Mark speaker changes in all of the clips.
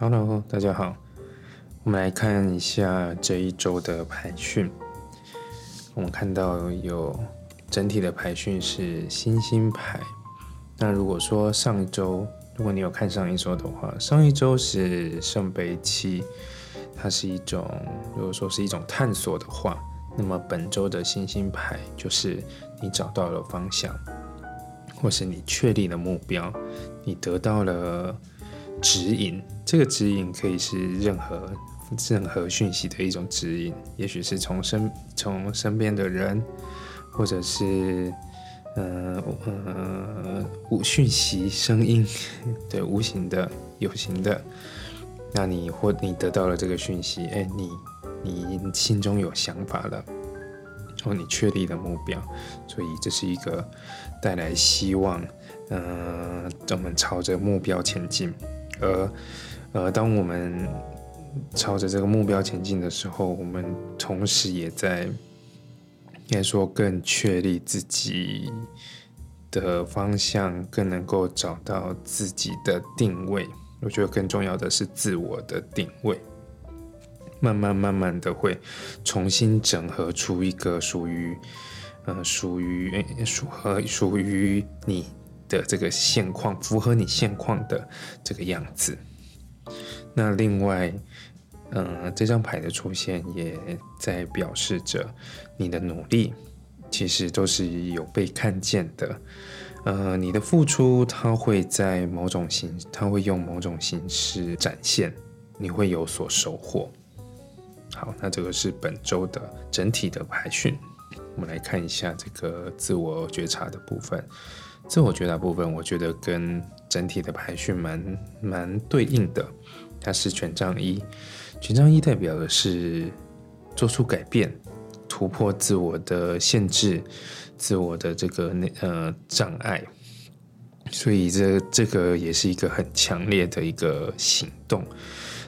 Speaker 1: Hello，大家好，我们来看一下这一周的排序。我们看到有整体的排序是星星牌。那如果说上一周，如果你有看上一周的话，上一周是圣杯七，它是一种如果说是一种探索的话，那么本周的星星牌就是你找到了方向，或是你确立了目标，你得到了。指引，这个指引可以是任何任何讯息的一种指引，也许是从身从身边的人，或者是呃呃无讯息声音，对无形的有形的，那你或你得到了这个讯息，哎，你你心中有想法了，或你确立了目标，所以这是一个带来希望，呃，我们朝着目标前进。而，呃，当我们朝着这个目标前进的时候，我们同时也在，应该说更确立自己的方向，更能够找到自己的定位。我觉得更重要的是自我的定位，慢慢慢慢的会重新整合出一个属于，呃，属于属和属于你。的这个现况符合你现况的这个样子。那另外，嗯，这张牌的出现也在表示着你的努力其实都是有被看见的。呃，你的付出它会在某种形，它会用某种形式展现，你会有所收获。好，那这个是本周的整体的排训。我们来看一下这个自我觉察的部分。自我觉察部分，我觉得跟整体的排序蛮蛮对应的。它是权杖一，权杖一代表的是做出改变、突破自我的限制、自我的这个那呃障碍。所以这这个也是一个很强烈的一个行动。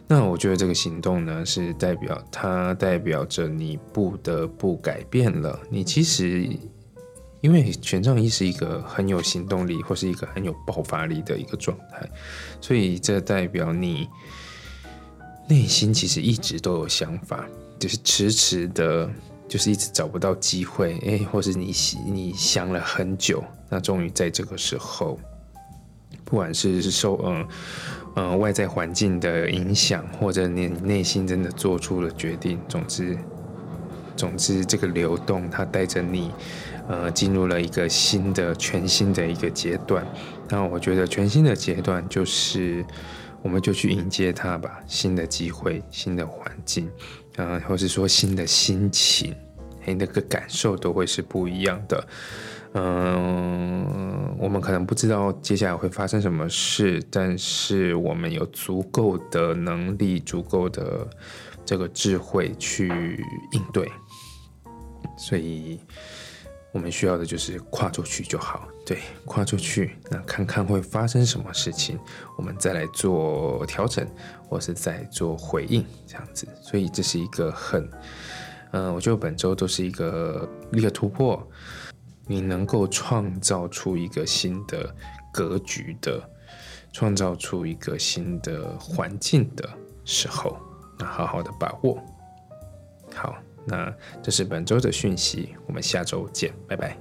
Speaker 1: 那我觉得这个行动呢，是代表它代表着你不得不改变了。你其实。因为权杖一是一个很有行动力或是一个很有爆发力的一个状态，所以这代表你内心其实一直都有想法，就是迟迟的，就是一直找不到机会，哎，或是你你想了很久，那终于在这个时候，不管是受嗯嗯外在环境的影响，或者你内心真的做出了决定，总之总之这个流动它带着你。呃，进入了一个新的、全新的一个阶段。那我觉得全新的阶段就是，我们就去迎接它吧。新的机会、新的环境，啊，或是说新的心情，哎，那个感受都会是不一样的。嗯，我们可能不知道接下来会发生什么事，但是我们有足够的能力、足够的这个智慧去应对。所以。我们需要的就是跨出去就好，对，跨出去，那看看会发生什么事情，我们再来做调整，或是再做回应，这样子。所以这是一个很，嗯，我觉得本周都是一个一个突破，你能够创造出一个新的格局的，创造出一个新的环境的时候，那好好的把握，好。那这是本周的讯息，我们下周见，拜拜。